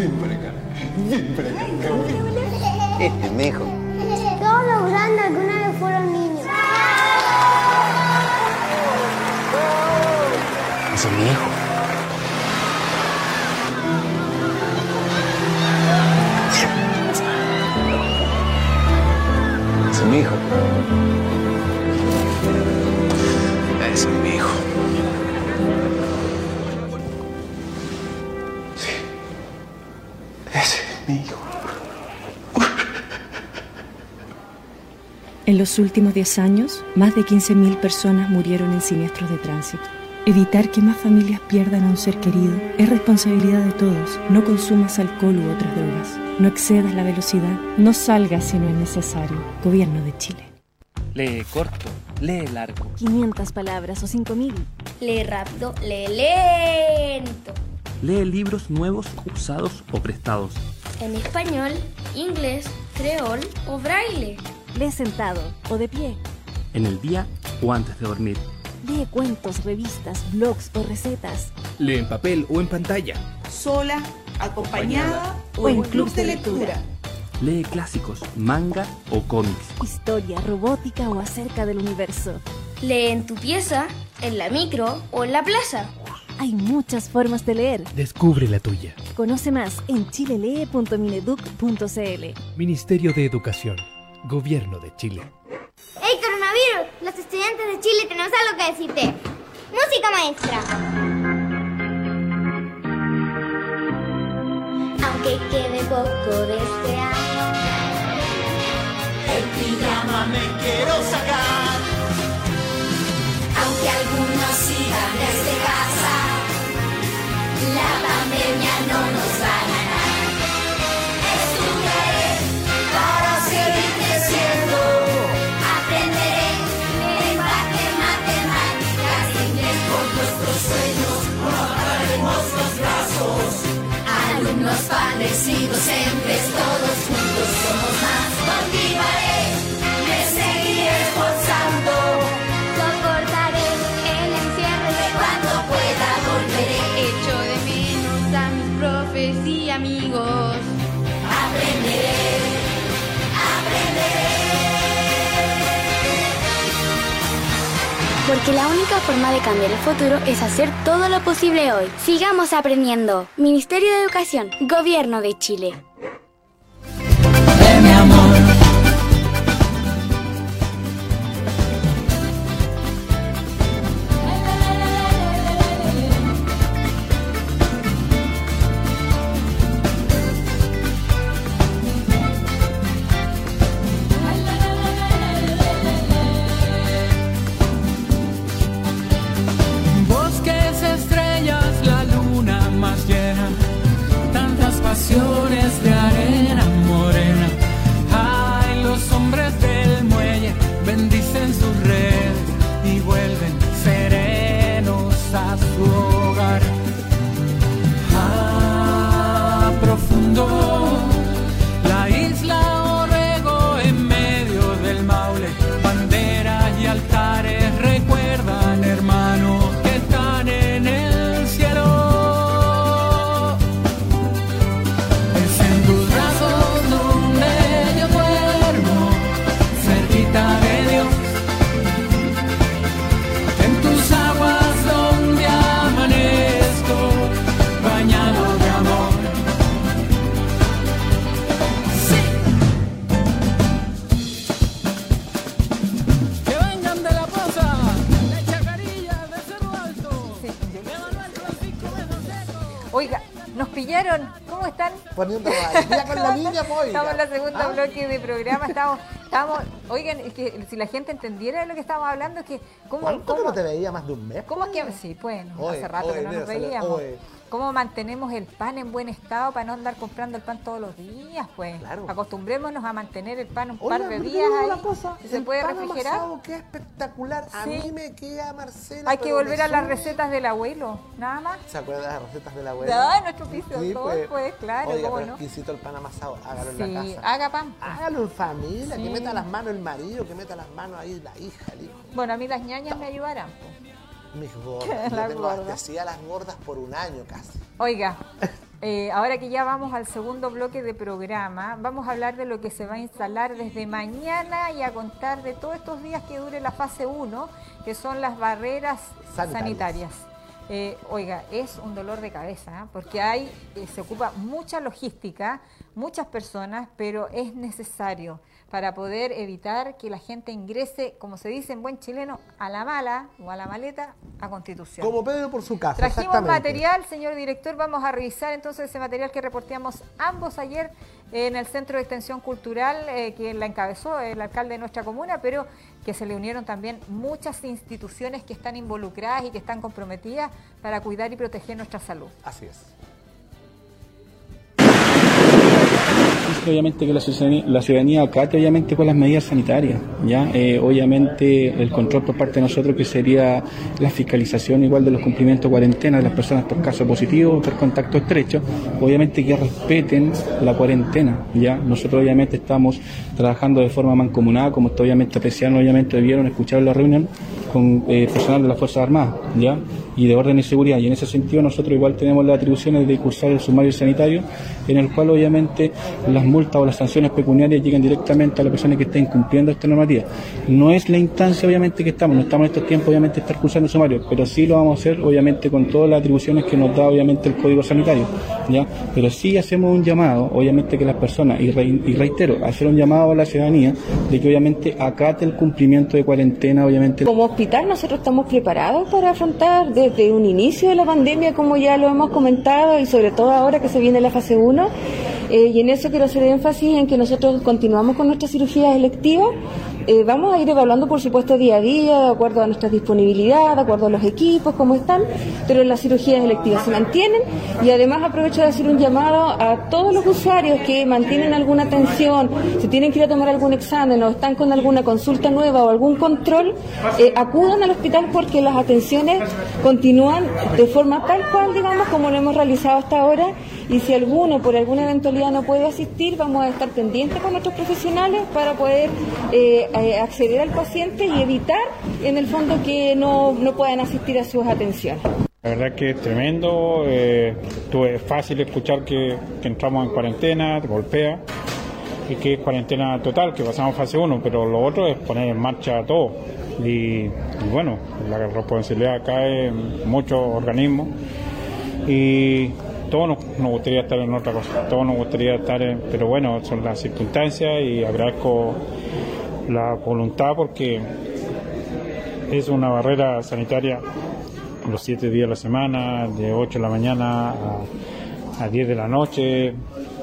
Ven para acá, ven para acá. Este es mi hijo. Todos los grandes alguna vez fueron niños. Ese es mi hijo. Ese es mi hijo. Ese es mi hijo. Los últimos 10 años, más de 15.000 personas murieron en siniestros de tránsito. Evitar que más familias pierdan a un ser querido es responsabilidad de todos. No consumas alcohol u otras drogas. No excedas la velocidad. No salgas si no es necesario. Gobierno de Chile. Lee corto, lee largo. 500 palabras o 5000. Lee rápido, lee lento. Lee libros nuevos, usados o prestados. En español, inglés, creol o braille. Lee sentado o de pie. En el día o antes de dormir. Lee cuentos, revistas, blogs o recetas. Lee en papel o en pantalla. Sola, acompañada o en clubs de lectura. Lee clásicos, manga o cómics. Historia, robótica o acerca del universo. Lee en tu pieza, en la micro o en la plaza. Hay muchas formas de leer. Descubre la tuya. Conoce más en chilelee.mineduc.cl. Ministerio de Educación. Gobierno de Chile. ¡Hey, coronavirus! Los estudiantes de Chile tenemos algo que decirte. Música maestra. Aunque quede poco de este año. El pijama me quiero sacar. Aunque algunos sigan desde casa, la pandemia no nos va a Padres y docentes, todos juntos somos más. Porque la única forma de cambiar el futuro es hacer todo lo posible hoy. Sigamos aprendiendo. Ministerio de Educación, Gobierno de Chile. Bloque de programa. Estamos, estamos, oigan, es que si la gente entendiera de lo que estamos hablando, es que cómo, ¿Cuánto que cómo, no te veía más de un mes? cómo es que sí, bueno, Oye, hace rato oye, que no nos veíamos. oye. ¿Cómo mantenemos el pan en buen estado para no andar comprando el pan todos los días? Pues acostumbrémonos a mantener el pan un par de días ahí. cosa, ¿Se el puede pan refrigerar? amasado, qué espectacular. A Sí. mí me queda, Marcela. Hay que volver a las recetas del abuelo, nada más. ¿Se acuerdan de las recetas de la abuela? Ya, nuestro piso, pues, claro, Oiga, cómo pero no. exquisito el pan amasado, hágalo Sí, en la casa. haga pan. Hágalo en familia, que Sí. meta las manos marido, que meta las manos ahí la hija, el hijo. Bueno, a mí las ñañas me ayudarán. Mis [LAUGHS] gordas. Yo tengo gorda. abastecida a las gordas por un año casi. Oiga, [LAUGHS] eh, ahora que ya vamos al segundo bloque de programa, vamos a hablar de lo que se va a instalar desde mañana y a contar de todos estos días que dure la fase 1, que son las barreras Sanitarias. sanitarias. Eh, oiga, es un dolor de cabeza, ¿eh? porque hay, se ocupa mucha logística, muchas personas, pero es necesario para poder evitar que la gente ingrese, como se dice en buen chileno, a la mala o a la maleta a Constitución. Como Pedro por su casa. Trajimos material, señor director, vamos a revisar entonces ese material que reporteamos ambos ayer en el Centro de Extensión Cultural, eh, que la encabezó el alcalde de nuestra comuna, pero que se le unieron también muchas instituciones que están involucradas y que están comprometidas para cuidar y proteger nuestra salud. Así es. Obviamente que la ciudadanía, la acate obviamente con las medidas sanitarias, ya Eh, obviamente el control por parte de nosotros que sería la fiscalización igual de los cumplimientos de cuarentena de las personas por caso positivo por contacto estrecho, obviamente que respeten la cuarentena, ya nosotros obviamente estamos trabajando de forma mancomunada, como obviamente apreciaron, obviamente debieron escuchar la reunión con eh, personal de las Fuerzas Armadas, ya y de orden y seguridad. Y en ese sentido nosotros igual tenemos las atribuciones de cursar el sumario sanitario, en el cual obviamente las multas o las sanciones pecuniarias llegan directamente a la persona que esté incumpliendo esta normativa. No es la instancia obviamente que estamos, no estamos en estos tiempos obviamente estar cursando el sumario, pero sí lo vamos a hacer obviamente con todas las atribuciones que nos da obviamente el Código Sanitario, ¿ya? Pero sí hacemos un llamado, obviamente que las personas, y, re- y reitero, hacer un llamado a la ciudadanía de que obviamente acate el cumplimiento de cuarentena, obviamente. Nosotros estamos preparados para afrontar desde un inicio de la pandemia, como ya lo hemos comentado, y sobre todo ahora que se viene la fase 1. eh, y en eso quiero hacer énfasis en que nosotros continuamos con nuestras cirugías electivas. Eh, vamos a ir evaluando, por supuesto, día a día, de acuerdo a nuestra disponibilidad, de acuerdo a los equipos, cómo están, pero las cirugías electivas se mantienen. Y además aprovecho de hacer un llamado a todos los usuarios que mantienen alguna atención, si tienen que ir a tomar algún examen o están con alguna consulta nueva o algún control, eh, acudan al hospital porque las atenciones continúan de forma tal cual, digamos, como lo hemos realizado hasta ahora. Y si alguno por alguna eventualidad no puede asistir, vamos a estar pendientes con nuestros profesionales para poder eh, eh, acceder al paciente y evitar, en el fondo, que no, no puedan asistir a sus atenciones. La verdad que es tremendo, eh, es fácil escuchar que, que entramos en cuarentena, te golpea, y que es cuarentena total, que pasamos fase 1, pero lo otro es poner en marcha todo. Y, y bueno, la responsabilidad cae en muchos organismos y todos nos, gustaría estar en otra cosa, todos nos gustaría estar en, pero bueno, son las circunstancias y agradezco la voluntad porque es una barrera sanitaria los siete días de la semana, de 8 de la mañana a, a 10 de la noche.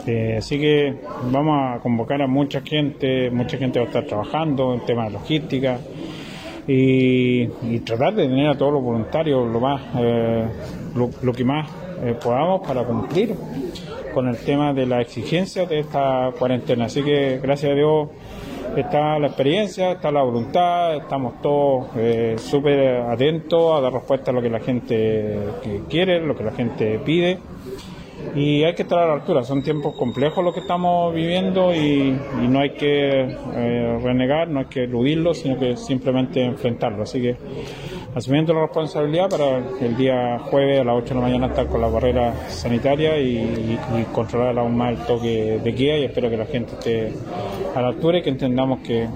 Eh, así que vamos a convocar a mucha gente, mucha gente va a estar trabajando en temas de logística y, tratar de tener a todos los voluntarios lo más, eh, lo que más eh, podamos para cumplir con el tema de la exigencia de esta cuarentena. Así que gracias a Dios está la experiencia, está la voluntad, estamos todos eh, súper atentos a dar respuesta a lo que la gente quiere, lo que la gente pide. Y hay que estar a la altura, son tiempos complejos los que estamos viviendo y, y no hay que eh, renegar, no hay que eludirlo, sino que simplemente enfrentarlo. Así que asumiendo la responsabilidad para el día jueves a las 8 de la mañana estar con la barrera sanitaria y, y- y controlar aún más el toque de guía y espero que la gente esté a la altura y que entendamos que,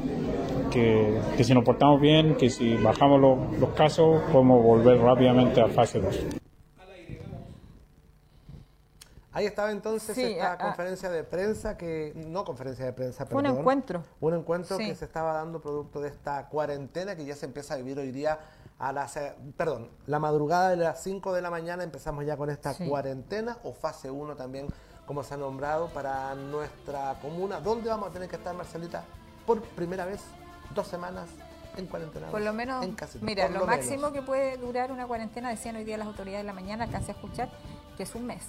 que, que si nos portamos bien, que si bajamos los, los casos podemos volver rápidamente a fase 2. Ahí estaba entonces Sí, esta a- a- conferencia de prensa que no conferencia de prensa, Un perdón, encuentro. un encuentro Sí. que se estaba dando producto de esta cuarentena que ya se empieza a vivir hoy día a las, eh, perdón, la madrugada de las 5 de la mañana empezamos ya con esta Sí. cuarentena o fase 1 también, como se ha nombrado, para nuestra comuna. ¿Dónde vamos a tener que estar, Marcelita? Por primera vez, dos semanas en cuarentena. Por lo menos, en casita, mira, lo, lo máximo menos. que puede durar una cuarentena, decían hoy día las autoridades de la mañana, alcancé a escuchar, que es un mes.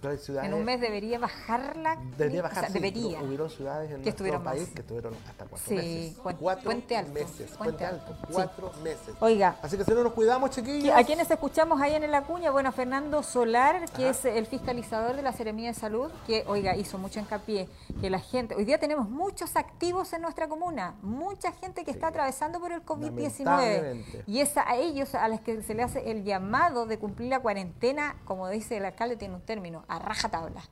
Pero hay ciudades- En un mes debería bajar la... Debería o sea, bajar, sí, debería. Hubieron ciudades en Que nuestro país más. que estuvieron hasta cuatro Sí, meses. Cuatro Puente Alto, meses. Puente Puente Alto, Alto. sí. Cuatro meses. Oiga. Así que si no nos cuidamos, chiquillos. ¿A quiénes escuchamos ahí en la cuña? Bueno, Fernando Solar, que es el fiscalizador de la Seremía de Salud, que, oiga, hizo mucho hincapié que la gente, hoy día tenemos muchos activos en nuestra comuna, mucha gente que está atravesando por el COVID-19. Lamentablemente. Y es a ellos a los que se le hace el llamado de cumplir la cuarentena, como dice el alcalde, tiene un término, a rajatabla.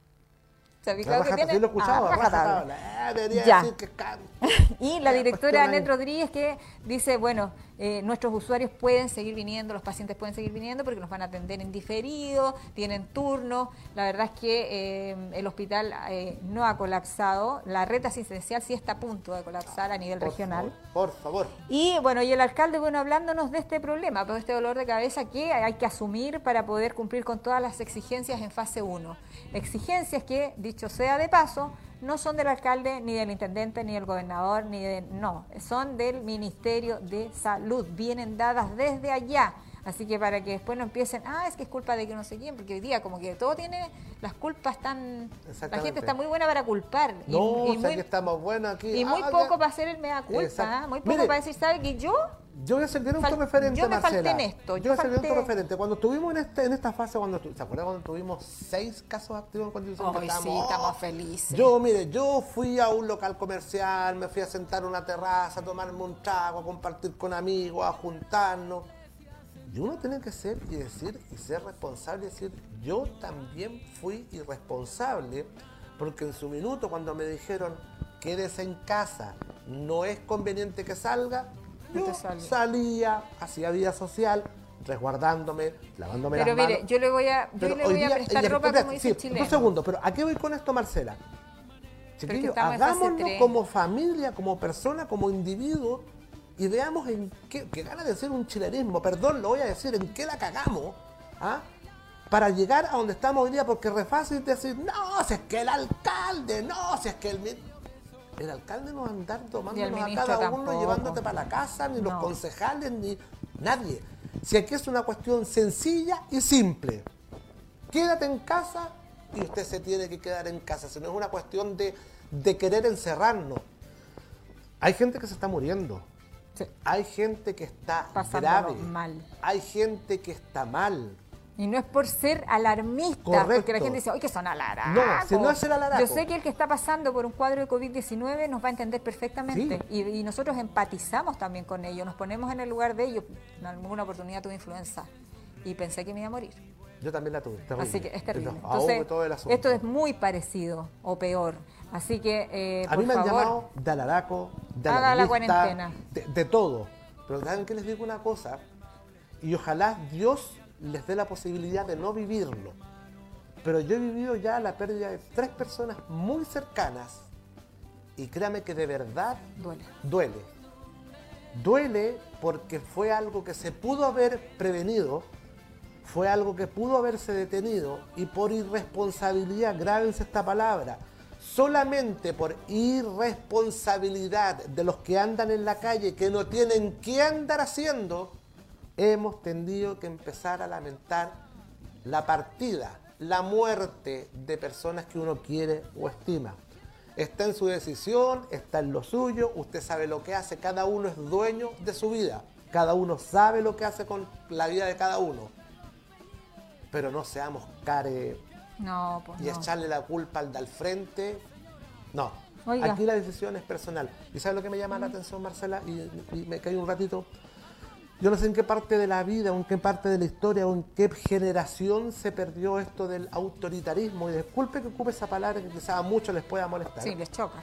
¿Se ha A fijado que tiene? sí lo he escuchado, A a rajatabla. rajatabla. Eh, debería Ya. decir que ca- [LAUGHS] Y la directora ahí. Anet Rodríguez que dice, bueno, eh, nuestros usuarios pueden seguir viniendo, los pacientes pueden seguir viniendo porque nos van a atender en diferido, tienen turno. La verdad es que eh, el hospital eh, no ha colapsado, la red asistencial sí está a punto de colapsar a nivel Por regional. Por favor. Y bueno, y el alcalde, bueno, hablándonos de este problema, de este dolor de cabeza que hay que asumir para poder cumplir con todas las exigencias en fase 1. Exigencias que, dicho sea de paso, no son del alcalde, ni del intendente, ni del gobernador, ni de... No, son del Ministerio de Salud. Vienen dadas desde allá. Así que para que después no empiecen, ah, es que es culpa de que no sé quién, porque hoy día como que todo tiene, las culpas tan... La gente está muy buena para culpar. y- No, y, o sea muy, que estamos buenos aquí. y muy Ah, poco ya. para hacer el mea culpa. ¿ah? muy poco Mire, para decir, ¿sabe que yo Yo voy a servir un Fal- referente, yo me falté Marcela. en esto, Yo yo voy a servir un falté- referente. Cuando estuvimos en, este, en esta fase, cuando ¿se acuerdan cuando tuvimos seis casos activos en Constitución? Que Ay, sí, estábamos- estamos felices. Yo, mire, yo fui a un local comercial, me fui a sentar en una terraza, a tomarme un trago, a compartir con amigos, a juntarnos. Y uno tiene que ser y decir y ser responsable y decir, yo también fui irresponsable, porque en su minuto cuando me dijeron, quédese en casa, no es conveniente que salga, yo salía, hacía vida social, resguardándome, lavándome Pero las mire, manos. yo le voy a, yo le voy a prestar ropa como dice sí. Un segundo, pero ¿a qué voy con esto, Marcela? Chiquillos, hagámonos como familia, como persona, como individuo y veamos en qué, que ganas de decir un chilenismo, perdón, lo voy a decir, en qué la cagamos, ¿ah? Para llegar a donde estamos hoy día, porque es re fácil decir, no, si es que el alcalde, no, si es que el... mi-". El alcalde no va a andar tomándonos a cada uno tampoco. llevándote para la casa, ni los concejales, ni nadie. Si aquí es una cuestión sencilla y simple. Quédate en casa y usted se tiene que quedar en casa. Si no es una cuestión de, de querer encerrarnos. Hay gente que se está muriendo. Hay gente que está Pasándolo grave. mal. Hay gente que está mal. Y no es por ser alarmista, Correcto. porque la gente dice, ¡ay, que son alaracos! No, si no es el alaraco. Yo sé que el que está pasando por un cuadro de COVID-19 nos va a entender perfectamente. Sí. Y, y nosotros empatizamos también con ellos, nos ponemos en el lugar de ellos. En alguna oportunidad tuve influenza y pensé que me iba a morir. Yo también la tuve. terrible. Así que es terrible. Entonces, todo el asunto. esto es muy parecido o peor. Así que, eh, A por mí me han llamado de alaraco, de Haga la cuarentena. De, de todo. Pero ¿saben que les digo una cosa? Y ojalá Dios les dé la posibilidad de no vivirlo. Pero yo he vivido ya la pérdida de tres personas muy cercanas. Y créame que de verdad duele. duele. Duele porque fue algo que se pudo haber prevenido, fue algo que pudo haberse detenido y por irresponsabilidad, grábense esta palabra, solamente por irresponsabilidad de los que andan en la calle, que no tienen qué andar haciendo, hemos tenido que empezar a lamentar la partida, la muerte de personas que uno quiere o estima. Está en su decisión, está en lo suyo, usted sabe lo que hace, cada uno es dueño de su vida, cada uno sabe lo que hace con la vida de cada uno. Pero no seamos care No, pues y no. echarle la culpa al del frente. No, Oiga. aquí la decisión es personal. ¿Y sabe lo que me llama la atención, Marcela? Y, y me caí un ratito. Yo no sé en qué parte de la vida, o en qué parte de la historia, o en qué generación se perdió esto del autoritarismo. Y disculpe que ocupe esa palabra que quizás a muchos les pueda molestar. Sí, les choca.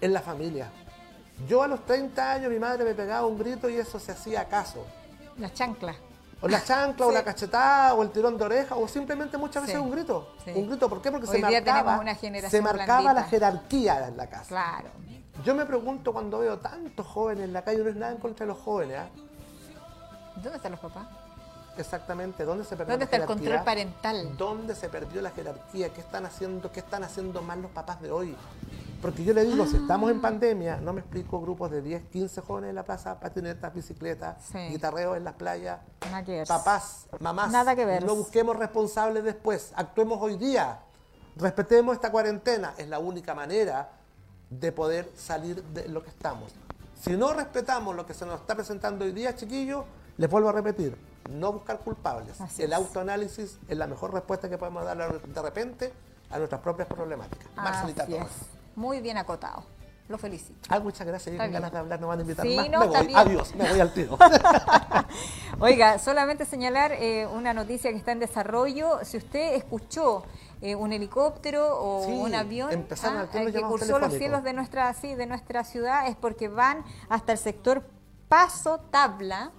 En la familia. Yo a los 30 años mi madre me pegaba un grito y eso se hacía caso. Las chanclas. O la chancla, o la cachetada, o el tirón de oreja, o simplemente muchas veces Sí. un grito. Sí. Un grito, ¿por qué? Porque Hoy se día marcaba, una generación se marcaba la jerarquía en la casa. Claro. Yo me pregunto cuando veo tantos jóvenes en la calle, no es nada en contra de los jóvenes, ¿ah? ¿Dónde están los papás? Exactamente, ¿dónde se perdió ¿Dónde la está el jerarquía? control parental? ¿Dónde se perdió la jerarquía? ¿Qué están haciendo? ¿Qué están haciendo mal los papás de hoy? Porque yo le digo, si estamos Ah. en pandemia, no me explico grupos de 10, 15 jóvenes en la plaza, patinetas, bicicletas, Sí. guitarreos en las playas. Nada que ver. Papás, mamás, Nada que ver. no busquemos responsables después, actuemos hoy día, respetemos esta cuarentena, es la única manera de poder salir de lo que estamos. Si no respetamos lo que se nos está presentando hoy día, chiquillos, les vuelvo a repetir, no buscar culpables. Así El autoanálisis es la mejor respuesta que podemos dar de repente a nuestras propias problemáticas. Marcelita es. Muy bien acotado. Lo felicito. Ah, muchas gracias. Yo con ganas de hablar, no van a invitar Sí, más. no, me está voy. bien. Adiós, me voy al tiro. [LAUGHS] Oiga, solamente señalar eh, una noticia que está en desarrollo. Si usted escuchó eh, un helicóptero o Sí, un avión ah, que cursó los cielos de nuestra, sí, de nuestra ciudad es porque van hasta el sector Paso Tabla,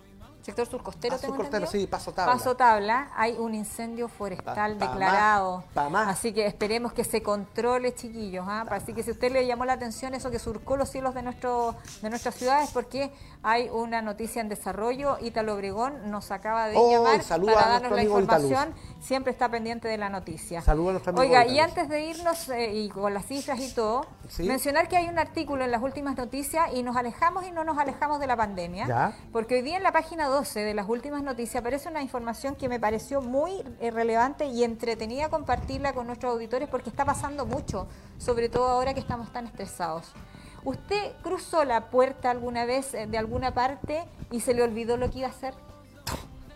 sector surcostero, Ah, surcostero, sí, Paso Tabla. Paso Tabla, hay un incendio forestal Pa- pa' declarado. más, más. Así que esperemos que se controle, chiquillos. ¿ah? Así que si usted le llamó la atención eso que surcó los cielos de nuestro de nuestra ciudad es porque hay una noticia en desarrollo. Ítalo Obregón nos acaba de Oh, llamar para darnos la información. Siempre está pendiente de la noticia. Saludos a nuestro amigo Oiga, y antes de irnos eh, y con las cifras y todo, Sí. mencionar que hay un artículo en las últimas noticias y nos alejamos y no nos alejamos de la pandemia. Ya. Porque hoy día en la página 12 de las últimas noticias aparece una información que me pareció muy eh, relevante y entretenida compartirla con nuestros auditores porque está pasando mucho, sobre todo ahora que estamos tan estresados. ¿Usted cruzó la puerta alguna vez eh, de alguna parte y se le olvidó lo que iba a hacer?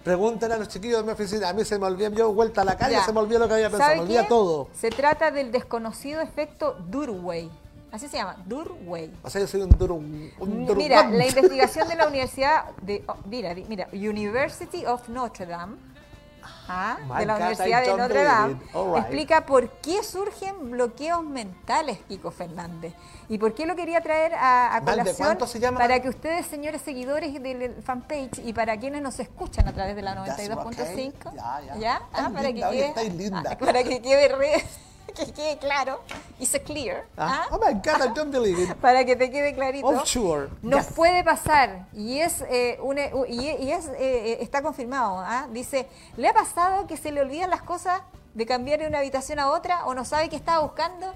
Pregúntenle a los chiquillos de mi oficina. A mí se me olvidó, yo vuelta a la calle, Ya. se me olvidó lo que había pensado, ¿Sabe me olvida qué? todo. Se trata del desconocido efecto Durway. Así se llama, Durway. O sea, yo soy un duro. Un duro Mira, la investigación de la Universidad de, oh, mira, mira, University of Notre Dame, ah, de la Universidad de Notre Dame, right. explica por qué surgen bloqueos mentales, Kiko Fernández, y por qué lo quería traer a, a Val, ¿de colación cuánto se llama? para que ustedes, señores seguidores del fanpage y para quienes nos escuchan a través de la That's 92.5, okay. Ya, ya. ¿ya? Ah, para, que linda, quede, [LAUGHS] para que quede re- [LAUGHS] que quede claro, se clear, Ah, ¿ah? Oh my God, I don't believe it. [LAUGHS] para que te quede clarito. Oh, sure. Nos Yes. puede pasar y es eh, una- y, y es eh, eh, está confirmado. ¿ah? Dice, ¿le ha pasado que se le olvidan las cosas de cambiar de una habitación a otra o no sabe qué estaba buscando?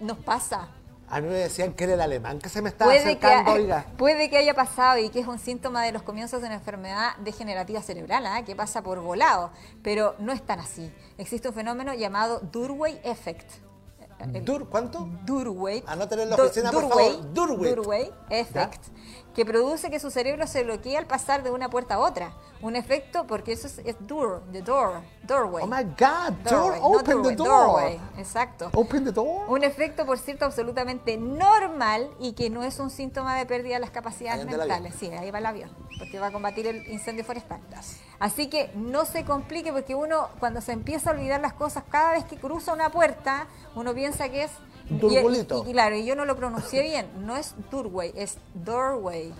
Nos pasa. A mí me decían que era el alemán que se me estaba Puede que, acercando, oiga. [LAUGHS] puede que haya pasado y que es un síntoma de los comienzos de una enfermedad degenerativa cerebral, ¿ah? que pasa por volado, pero no es tan así. Existe un fenómeno llamado Durway Effect. El- Dur, ¿Cuánto? Durway. Anótenlo en la oficina, por Durway, favor. Durway. Durway Effect, que produce que su cerebro se bloquee al pasar de una puerta a otra. Un efecto, porque eso es, es door, the door, doorway. Oh my God, door, Doorway, no open the doorway, door. doorway, exacto. Open the door. Un efecto, por cierto, absolutamente normal y que no es un síntoma de pérdida de las capacidades mentales. Sí, ahí va el avión, porque va a combatir el incendio forestal. Así que no se complique porque uno cuando se empieza a olvidar las cosas, cada vez que cruza una puerta, uno piensa que es... y- Turbulito. Y, y claro, y yo no lo pronuncié bien, no es doorway, es doorway.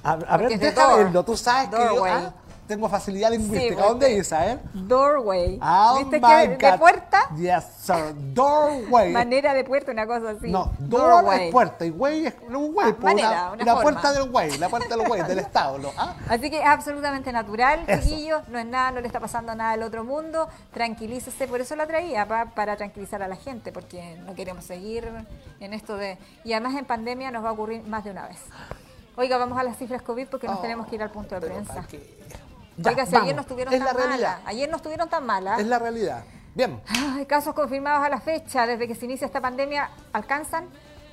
De deja verlo. Tú sabes que yo doorway. ah, tengo facilidad lingüística. ¿Dónde sí. Isabel? Doorway. Oh ¿Viste que de puerta? Yes, sir. Doorway. Manera de puerta, una cosa así. No, door Doorway. es puerta y way es un way. Ah, pues, manera, una, una forma. puerta del way, la puerta del way, del [LAUGHS] establo. ¿ah? Así que es absolutamente natural, Eso. chiquillos, no es nada, no le está pasando nada al otro mundo, tranquilícese, por eso la traía, pa- para tranquilizar a la gente, porque no queremos seguir en esto de... Y además en pandemia nos va a ocurrir más de una vez. Oiga, vamos a las cifras COVID porque nos Oh, tenemos que ir al punto de prensa. Ya, Oiga, si vamos. ayer no estuvieron Es tan malas, ayer no estuvieron tan malas. Es la realidad. Bien, Ay, casos confirmados a la fecha, desde que se inicia esta pandemia, alcanzan...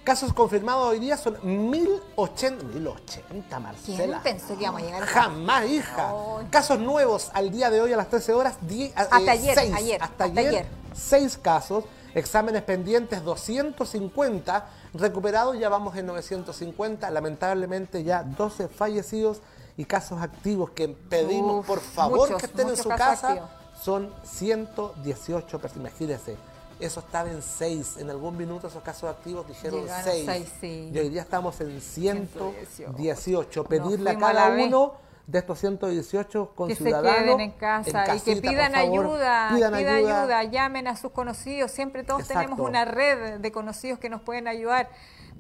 casos confirmados hoy día son 1080. 1080, Marcela. ¿Quién pensó que íbamos a llegar a Jamás, hija. Casos nuevos al día de hoy a las 13 horas. die- eh, Hasta ayer, seis. ayer, Hasta, hasta ayer, ayer. Seis casos. Exámenes pendientes 250. Recuperados ya vamos en 950. Lamentablemente ya 12 fallecidos y casos activos que pedimos Uf, por favor muchos, que estén en su casa. activos. Son 118 personas. Imagínense. Eso estaba en 6. En algún minuto esos casos activos dijeron Llegaron 6. seis, sí. Y hoy día estamos en 118. Nos Pedirle a cada uno de estos 118 con que se ciudadanos queden en casa y que pidan favor. ayuda, Pidan pidan ayuda. ayuda, llamen a sus conocidos, siempre todos Exacto. tenemos una red de conocidos que nos pueden ayudar.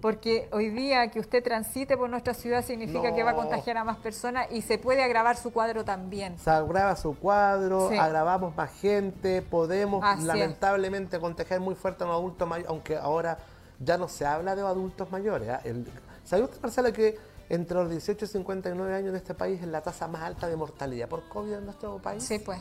Porque hoy día que usted transite por nuestra ciudad significa que va a contagiar a más personas y se puede agravar su cuadro también. Se agrava su cuadro, Sí. agravamos más gente, podemos Así es. lamentablemente contagiar muy fuerte a un adulto mayor, aunque ahora ya no se habla de adultos mayores. El- ¿Sabe usted, Marcela, que entre los 18 y 59 años en este país es la tasa más alta de mortalidad por COVID en nuestro país? Sí, pues.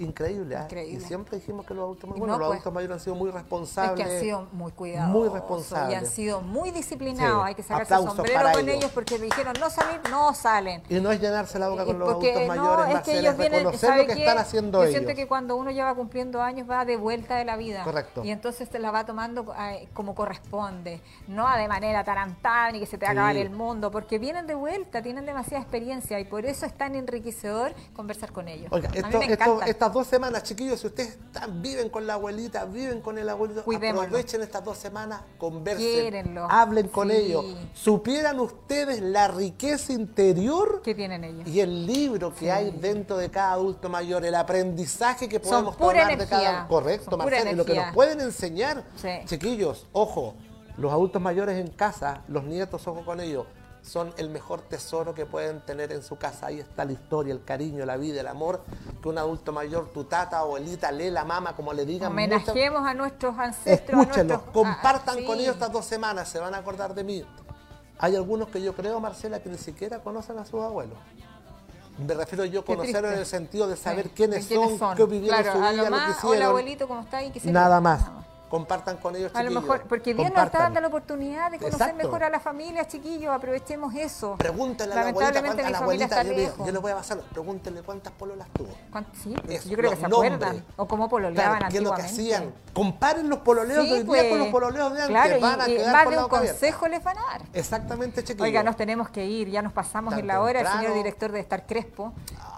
Increíble, ¿ah? Increíble. Y siempre dijimos que los adultos mayores, Y bueno, no, los pues. adultos mayores han sido muy Es responsables. que han sido muy cuidadosos Muy y responsables. han sido muy disciplinados. Sí. Hay que sacarse Aplausos sombrero con ellos. ellos porque dijeron no salir, no salen. Y no es llenarse la boca Y con los porque adultos no, mayores, es que ellos es vienen, reconocer ¿sabe lo que qué? están haciendo Yo ellos. siento que cuando uno lleva cumpliendo años va de vuelta de la vida. Correcto. Y entonces te la va tomando eh, como corresponde, no de manera tarantada ni que se te va a acabar el mundo, porque vienen de vuelta, tienen demasiada experiencia y por eso es tan enriquecedor conversar con ellos. Oiga, a mí esto- me esto-. Estas dos semanas, chiquillos, si ustedes están- viven con la abuelita, viven con el abuelito, Cuidémoslo. aprovechen estas dos semanas, conversen, hablen con Sí. ellos. Supieran ustedes la riqueza interior que tienen ellos. y el libro que hay dentro de cada adulto mayor, el aprendizaje que Son podemos pura tomar de cada. Correcto, Marcelo, y lo que nos pueden enseñar. Sí. Chiquillos, ojo, los adultos mayores en casa, los nietos, ojo con ellos, son el mejor tesoro que pueden tener en su casa. Ahí está la historia, el cariño, la vida, el amor que un adulto mayor, tu tata, abuelita, lela, mamá, como le digan. muchas- Homenajemos a nuestros ancestros. a Escúchenlos, nuestros- compartan ah, con sí. ellos estas dos semanas, se van a acordar de mí. Hay algunos que yo creo, Marcela, que ni siquiera conocen a sus abuelos. Me refiero yo a conocer en el sentido de saber Sí, quiénes, de son, qué vivieron Claro, su a vida, lo lo que hola hicieron. abuelito, ¿cómo está? ¿Y qué se Nada más. Compartan con ellos, A lo chiquillos. mejor, porque Dios nos está dando la oportunidad de conocer Exacto. mejor a la familia, chiquillos, aprovechemos eso. Pregúntale a la abuelita, Lamentablemente cuántas- a mi la familia abuelita, está yo, le- yo le voy a pasar, pregúntele cuántas pololas tuvo. ¿Cuánto- Sí, Eso, yo creo que se acuerdan. nombres. O cómo pololeaban Claro, ¿qué es lo que antiguamente. hacían? Comparen los pololeos Sí, de hoy día pues, con los pololeos de antes. Claro, y- van a y, quedar más de un consejo les van a dar. Exactamente, chiquillos. Oiga, nos tenemos que ir, ya nos pasamos Tan en la hora. El señor director de estar Crespo.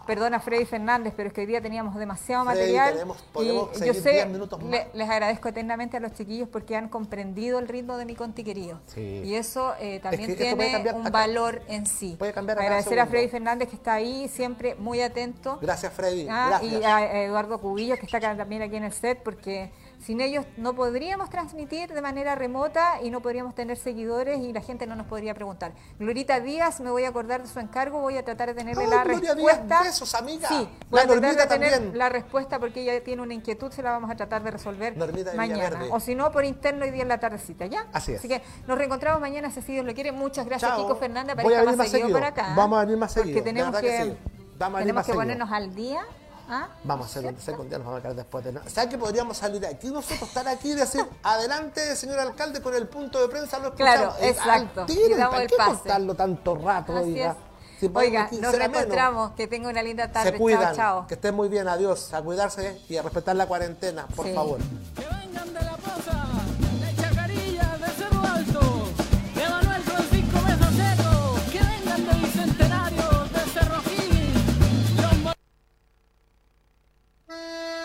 Perdona, Freddy Fernández, pero es que hoy día teníamos demasiado Freddy, material. tenemos- podemos y yo seguir sé, 10 minutos más. le- les agradezco eternamente a los chiquillos porque han comprendido el ritmo de mi conti querido. Sí. Y eso eh, también que tiene un acá. valor en sí. Puede cambiar Agradecer a. Freddy Fernández que está ahí siempre muy atento. Gracias, Freddy. Ah, Gracias. y a Eduardo Cubillo, que está acá, también aquí en el set, porque sin ellos no podríamos transmitir de manera remota y no podríamos tener seguidores y la gente no nos podría preguntar. Glorita Díaz, me voy a acordar de su encargo, voy a tratar de tenerle Ay, la Gloria Díaz, respuesta. besos, amiga. Sí, La a tratar Normita de tener también. la respuesta porque ella tiene una inquietud, se la vamos a tratar de resolver Normita mañana. O si no, por interno hoy día en la tardecita, ¿ya? Así es. Así que nos reencontramos mañana, si Dios lo quiere. Muchas gracias, Chao. Kiko Fernández, Voy a aparezca venir más seguido seguido. por acá. Vamos a venir más seguido, Porque tenemos que que, sí. Tenemos más que ponernos al día. ¿Ah? Vamos a hacer un que día nos vamos a quedar después de nada. ¿Sabes que podríamos salir de aquí nosotros, estar aquí y decir, [LAUGHS] adelante, señor alcalde, con el punto de prensa lo Claro, expulsamos? Eh, exacto. tiro, ¿Para el qué pase. contarlo tanto rato? Así oiga? Si podemos Oiga, aquí nos reencontramos. Que tenga una linda tarde. Se cuidan, Chao, chao. que estén muy bien, adiós, a cuidarse y a respetar la cuarentena, por Sí. favor. Música